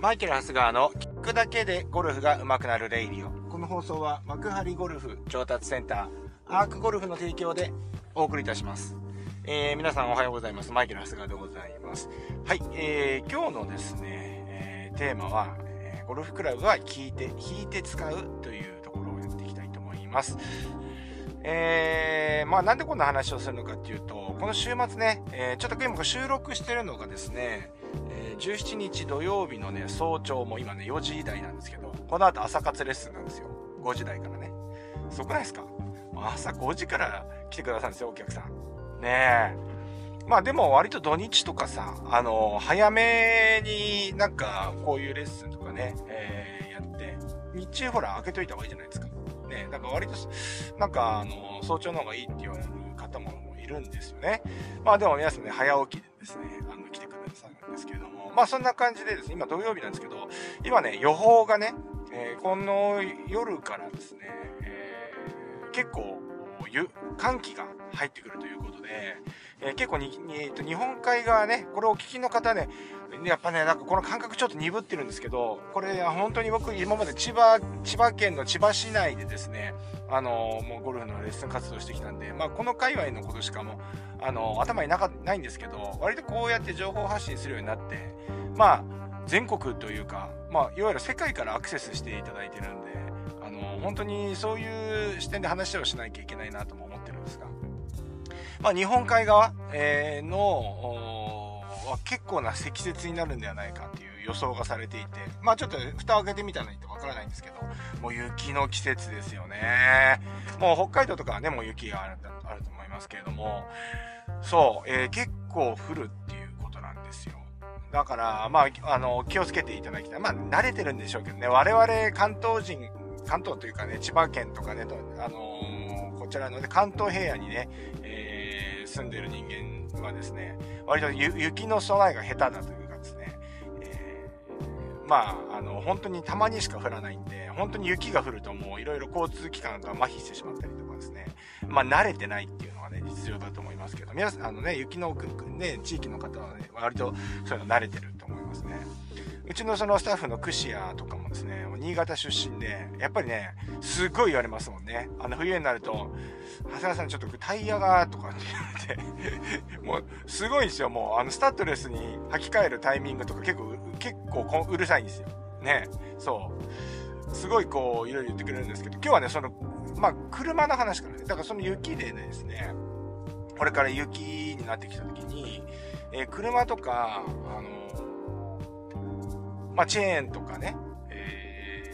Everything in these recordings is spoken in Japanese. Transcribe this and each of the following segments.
マイケル・ハスガーのキックだけでゴルフが上手くなるレイディオ。この放送は幕張ゴルフ調達センター、アークゴルフの提供でお送りいたします。えー、皆さんおはようございます。マイケル・ハスガーでございます。はい、えー、今日のですね、えー、テーマは、えー、ゴルフクラブは聞いて、引いて使うというところをやっていきたいと思います。えー、まあなんでこんな話をするのかっていうと、この週末ね、えー、ちょっと今収録してるのがですね、えー、17日土曜日のね、早朝も今ね、4時台なんですけど、この後朝活レッスンなんですよ。5時台からね。すごくないですか？朝5時から来てくださるんですよ、お客さん。ねえ。まあでも割と土日とかさ、あの、早めになんかこういうレッスンとかね、えー、やって、日中ほら開けといた方がいいじゃないですか。ね、なんか割と、なんかあの、早朝の方がいいって言われる方もいるんですよね。まあでも皆さんね、早起きでですね、あの、来てくださるんですけれども、まあそんな感じでですね、今土曜日なんですけど、今ね、予報がね、えー、この夜からですね、えー、結構、寒気が入ってくるということで、えー、結構に、えー、と日本海側ね、これお聞きの方ね、やっぱね、なんかこの感覚ちょっと鈍ってるんですけど、これ本当に僕今まで千葉、千葉県の千葉市内でですね、あのー、もうゴルフのレッスン活動してきたんで、まあこの界隈のことしかも、あのー、頭になかないんですけど、割とこうやって情報発信するようになって、まあ全国というか、まあいわゆる世界からアクセスしていただいてるんで、の、本当にそういう視点で話をしなきゃいけないなとも思ってるんですが、まあ日本海側、えー、の、は結構な積雪になるんではないかっていう予想がされていて、まあちょっと蓋を開けてみたらいいとわからないんですけど、もう雪の季節ですよね。もう北海道とかはね、もう雪があるあると思いますけれども、そう、えー、結構降るっていうことなんですよ。だから、まあ、あの、気をつけていただきたい。まあ、慣れてるんでしょうけどね、我々関東人、関東というかね、千葉県とかね、あのー、こちらのね、関東平野にね、えー、住んでる人間はですね、割と雪の備えが下手だというかですね、えー、まあ、あの、本当にたまにしか降らないんで、本当に雪が降るともういろいろ交通機関が麻痺してしまったりとかですね、まあ、慣れてないっていうのがね、実情だと思いますけど、皆さん、あのね、雪の、ね、地域の方はね、割とそういうの慣れてると思いますね。うちのそのスタッフの串屋とかもですね、新潟出身で、やっぱりね、すごい言われますもんね。あの冬になると、長谷川さんちょっとタイヤが、とかって言われて もう、すごいんですよ。もう、あの、スタッドレスに履き替えるタイミングとか結構、結構うるさいんですよ。ね。そう。すごいこう、いろいろ言ってくれるんですけど、今日はね、その、まあ、車の話からね、だからその雪でねですね、これから雪になってきた時に、えー、車とか、あのまあ、チェーンとかね、え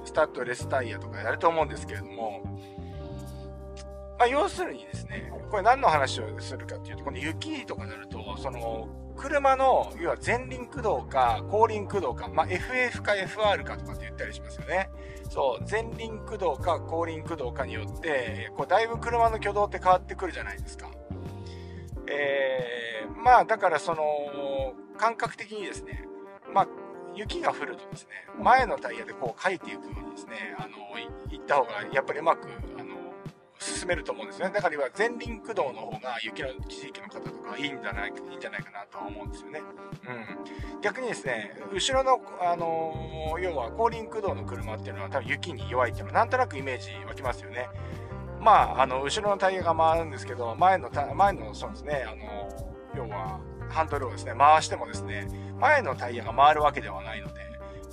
ー、スタッドレスタイヤとかやると思うんですけれども、まあ、要するにですね、これ何の話をするかっていうと、この雪とかになると、その、車の、要は前輪駆動か後輪駆動か、まあ、FF か FR かとかって言ったりしますよね。そう、前輪駆動か後輪駆動かによって、こうだいぶ車の挙動って変わってくるじゃないですか。えー、まあだからその、感覚的にですね、まあ雪が降るとですね、前のタイヤでこう書いていくようにですね、あの、行った方がやっぱりうまく、あの、進めると思うんですよね。だから前輪駆動の方が雪の地域の方とかいいんじゃない、いいんじゃないかなとは思うんですよね。うん。逆にですね、後ろの、あの、要は後輪駆動の車っていうのは多分雪に弱いっていうのはなんとなくイメージ湧きますよね。まあ、あの、後ろのタイヤが回るんですけど、前の、前の、そうですね、あの、要は、ハンドルをですね、回してもですね、前のタイヤが回るわけではないので、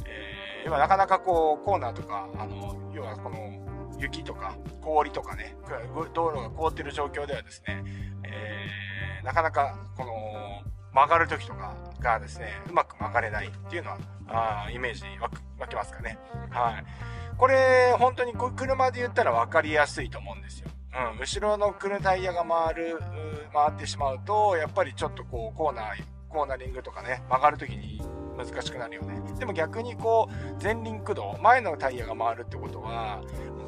えー、今なかなかこう、コーナーとか、あの、要はこの、雪とか氷とかね、道路が凍ってる状況ではですね、えー、なかなかこの曲がる時とかがですね、うまく曲がれないっていうのは、あイメージ湧きますかね。はい。これ、本当に車で言ったら分かりやすいと思うんですよ。うん、後ろの車タイヤが回る、回ってしまうと、やっぱりちょっとこう、コーナー、コーナリングとかね、曲がるときに難しくなるよね。でも逆にこう、前輪駆動、前のタイヤが回るってことは、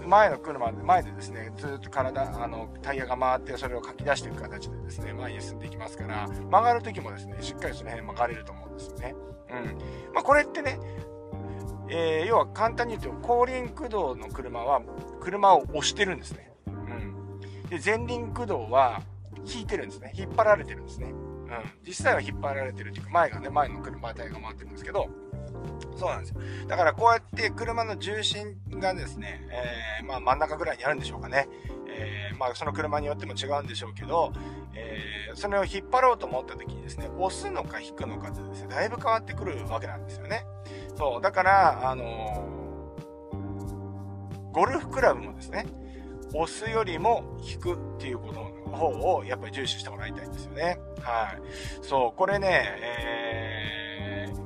前の車で、前でですね、ずっと体、あの、タイヤが回って、それをかき出していく形でですね、前に進んでいきますから、曲がるときもですね、しっかりその辺曲がれると思うんですよね。うん。まあ、これってね、えー、要は簡単に言うと、後輪駆動の車は、車を押してるんですね。で、前輪駆動は、引いてるんですね。引っ張られてるんですね。うん。実際は引っ張られてるっていうか、前がね、前の車体が回ってるんですけど、そうなんですよ。だからこうやって車の重心がですね、えー、まあ真ん中ぐらいにあるんでしょうかね。えー、まあその車によっても違うんでしょうけど、えー、それを引っ張ろうと思った時にですね、押すのか引くのかってですね、だいぶ変わってくるわけなんですよね。そう、だから、あのゴルフクラブもですね、押すよりも引くっていうことの方をやっぱり重視してもらいたいんですよね。はい。そう、これね、えー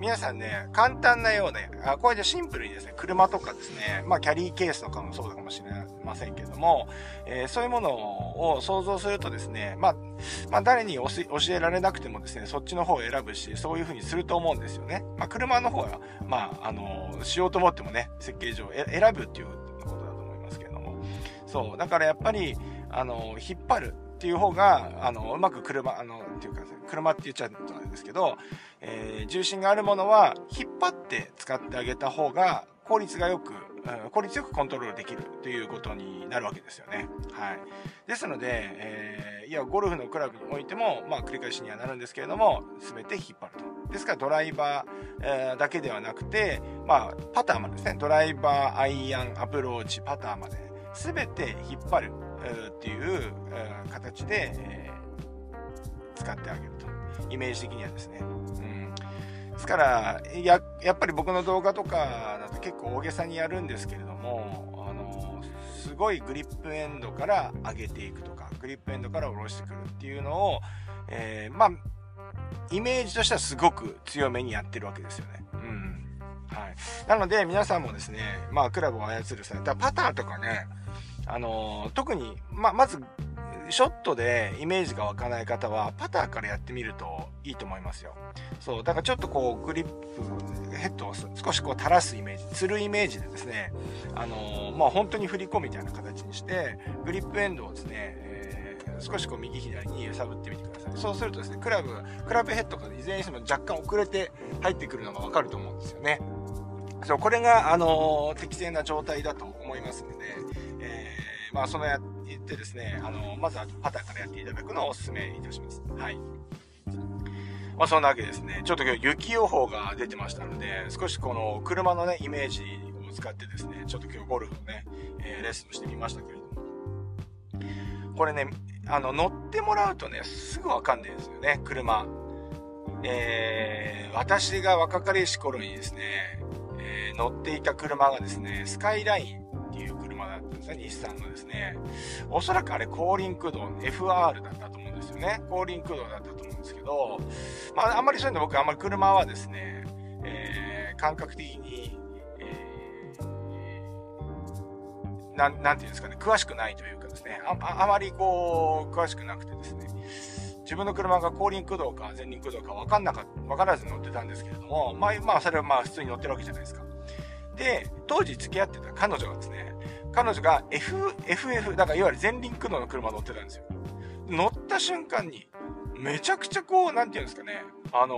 皆さんね、簡単なようね、あこうやってシンプルにですね、車とかですね、まあキャリーケースとかもそうかもしれませんけども、えー、そういうものを想像するとですね、まあ、まあ誰に教えられなくてもですね、そっちの方を選ぶし、そういう風にすると思うんですよね。まあ車の方は、まあ、あの、しようと思ってもね、設計上選ぶっていうそう、だからやっぱり、あの、引っ張る。っていう方が、あの、うまく車、あの、っていうか、車って言っちゃうとなんですけど、えー、重心があるものは引っ張って使ってあげた方が効率がよく、うん、効率よくコントロールできるということになるわけですよね。はい。ですので、えー、いや、ゴルフのクラブにおいても、まあ、繰り返しにはなるんですけれども、全て引っ張ると。ですから、ドライバー、えー、だけではなくて、まあ、パターまでですね、ドライバー、アイアン、アプローチ、パターまで、全て引っ張る。っていう形で使ってあげると。イメージ的にはですね。うん。ですから、や、っぱり僕の動画とかだと結構大げさにやるんですけれども、あの、すごいグリップエンドから上げていくとか、グリップエンドから下ろしてくるっていうのを、えー、まあ、イメージとしてはすごく強めにやってるわけですよね。うん。はい。なので、皆さんもですね、まあ、クラブを操る際、だパターとかね、あの特に、ま、まず、ショットでイメージが湧かない方は、パターからやってみるといいと思いますよ。そう、だからちょっとこう、グリップ、ヘッドを少しこう垂らすイメージ、つるイメージでですね、あのまあ、本当に振り子みたいな形にして、グリップエンドをですね、えー、少しこう右左に揺さぶってみてください。そうするとですね、クラブ、クラブヘッドがいずれにしても若干遅れて入ってくるのがわかると思うんですよね。そう、これが、あの適正な状態だと思いますのでえ、まあ、そのやってですね、あの、まずはパターからやっていただくのをお勧めいたします。はい。まあ、そんなわけですね。ちょっと今日雪予報が出てましたので、少しこの車のね、イメージを使ってですね、ちょっと今日ゴルフのね、えー、レッスンしてみましたけれども。これね、あの、乗ってもらうとね、すぐわかんないですよね、車。えー、私が若かりし頃にですね、えー、乗っていた車がですね、スカイラインですね、日産のですね。おそらくあれ、後輪駆動、FR だったと思うんですよね。後輪駆動だったと思うんですけど、まあ、あんまりそういうの僕、あんまり車はですね、えー、感覚的に、えー、な、なんていうんですかね、詳しくないというかですね、ああまりこう、詳しくなくてですね、自分の車が後輪駆動か前輪駆動か分かんなか分からず乗ってたんですけれども、まあ、まあ、それはまあ普通に乗ってるわけじゃないですか。で、当時付き合ってた彼女がですね、彼女が F、FF、だからいわゆる前輪駆動の車乗ってたんですよ。乗った瞬間に、めちゃくちゃこう、なんていうんですかね、あの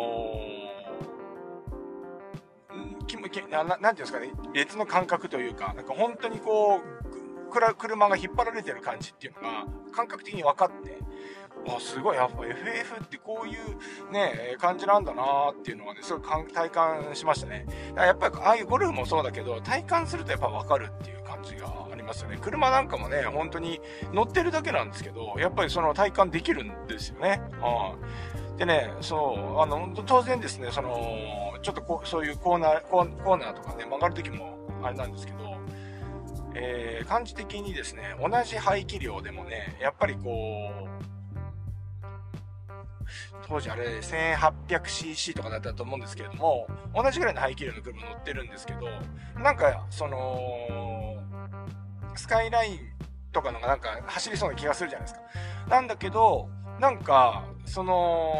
ー、ききななんていうんですかね、別の感覚というか、なんか本当にこう、車が引っ張られてる感じっていうのが、感覚的に分かって、あ、すごい、やっぱ FF ってこういうね、感じなんだなーっていうのはね、すごい体感しましたね。やっぱり、ああいうゴルフもそうだけど、体感するとやっぱ分かるっていう感じがますよね。車なんかもね、本当に乗ってるだけなんですけど、やっぱりその体感できるんですよね。はい、でね、そう、あの、当然ですね、その、ちょっとこう、そういうコーナー、コーナーとかね、曲がる時もあれなんですけど、えー、感じ的にですね、同じ排気量でもね、やっぱりこう、当時あれ 1800cc とかだったと思うんですけれども、同じぐらいの排気量の車乗ってるんですけど、なんか、その、スカイラインとかのがなんか走りそうな気がするじゃないですか。なんだけど、なんか、その、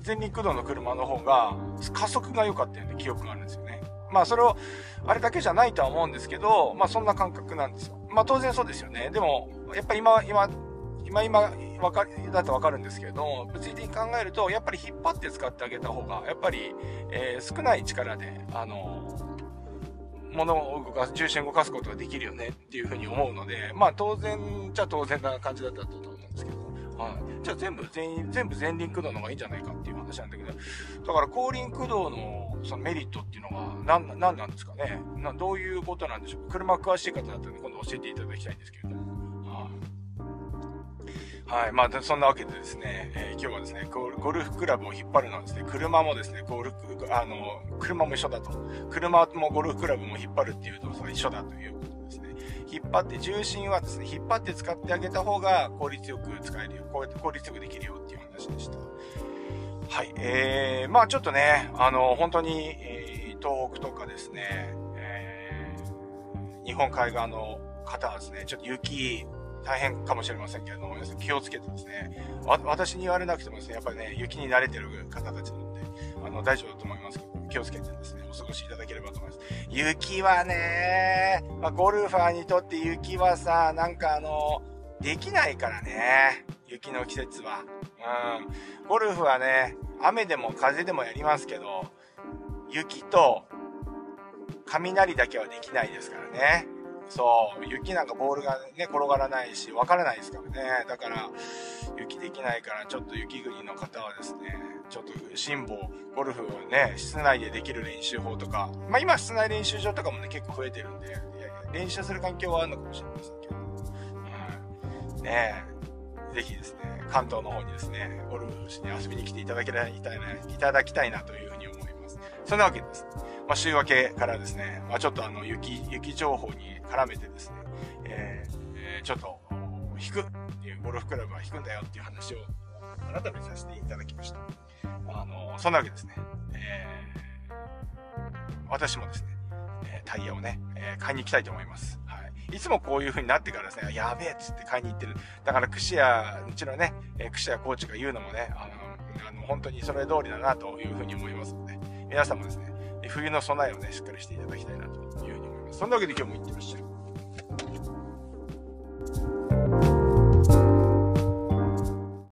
全日駆動の車の方が加速が良かったような記憶があるんですよね。まあそれを、あれだけじゃないとは思うんですけど、まあそんな感覚なんですよ。まあ当然そうですよね。でも、やっぱり今、今、今、今、わかだとわかるんですけれども、物理的に考えると、やっぱり引っ張って使ってあげた方が、やっぱり、えー、少ない力で、あの物を動かす、重心を動かすことができるよねっていうふうに思うので、まあ当然じゃ当然な感じだったと思うんですけど、はい。じゃあ全部、全員、全部前輪駆動の方がいいんじゃないかっていう話なんだけど、だから後輪駆動のそのメリットっていうのが何、何なんですかねなどういうことなんでしょうか車詳しい方だったら、ね、今度教えていただきたいんですけれども。はい。まあ、そんなわけでですね、えー、今日はですねゴ、ルフクラブを引っ張るのはですね、車もですね、ゴルフ、あの、車も一緒だと。車もゴルフクラブも引っ張るっていうと、それ一緒だということですね。引っ張って、重心はですね、引っ張って使ってあげた方が効率よく使えるよ。こうやって効率よくできるよっていう話でした。はい。えー、まあちょっとね、あの、本当に、えー、東北とかですね、えー、日本海側の方はですね、ちょっと雪、大変かもしれませんけれども、気をつけてですね、私に言われなくてもですね、やっぱりね、雪に慣れてる方たちなので、あの、大丈夫だと思いますけど、気をつけてですね、お過ごしいただければと思います。雪はね、まあ、ゴルファーにとって雪はさ、なんかあの、できないからね、雪の季節は。うん。ゴルフはね、雨でも風でもやりますけど、雪と雷だけはできないですからね。そう、雪なんかボールがね、転がらないし、わからないですからね。だから、雪できないから、ちょっと雪国の方はですね、ちょっと辛抱、ゴルフをね、室内でできる練習法とか、まあ今室内練習場とかもね、結構増えてるんで、いやいや練習する環境はあるのかもしれませんけど、うん、ねえ、ぜひですね、関東の方にですね、ゴルフしに遊びに来ていただきたいな、いただきたいなというふうに思います。そんなわけです。まあ、週明けからですね、まあ、ちょっとあの、雪、雪情報に絡めてですね、えー、ちょっと、引くっていう、ゴルフクラブは引くんだよっていう話を改めさせていただきました。あの、そんなわけですね。えー、私もですね、えタイヤをね、え買いに行きたいと思います。はい。いつもこういう風になってからですね、やべえっつって買いに行ってる。だから、串屋、うちのね、え串屋コーチが言うのもね、あの、あの本当にそれ通りだなという風に思いますので、皆さんもですね、冬の備えをね、しっかりしていただきたいなというふうに思います。そんなわけで今日も行ってらっしゃい。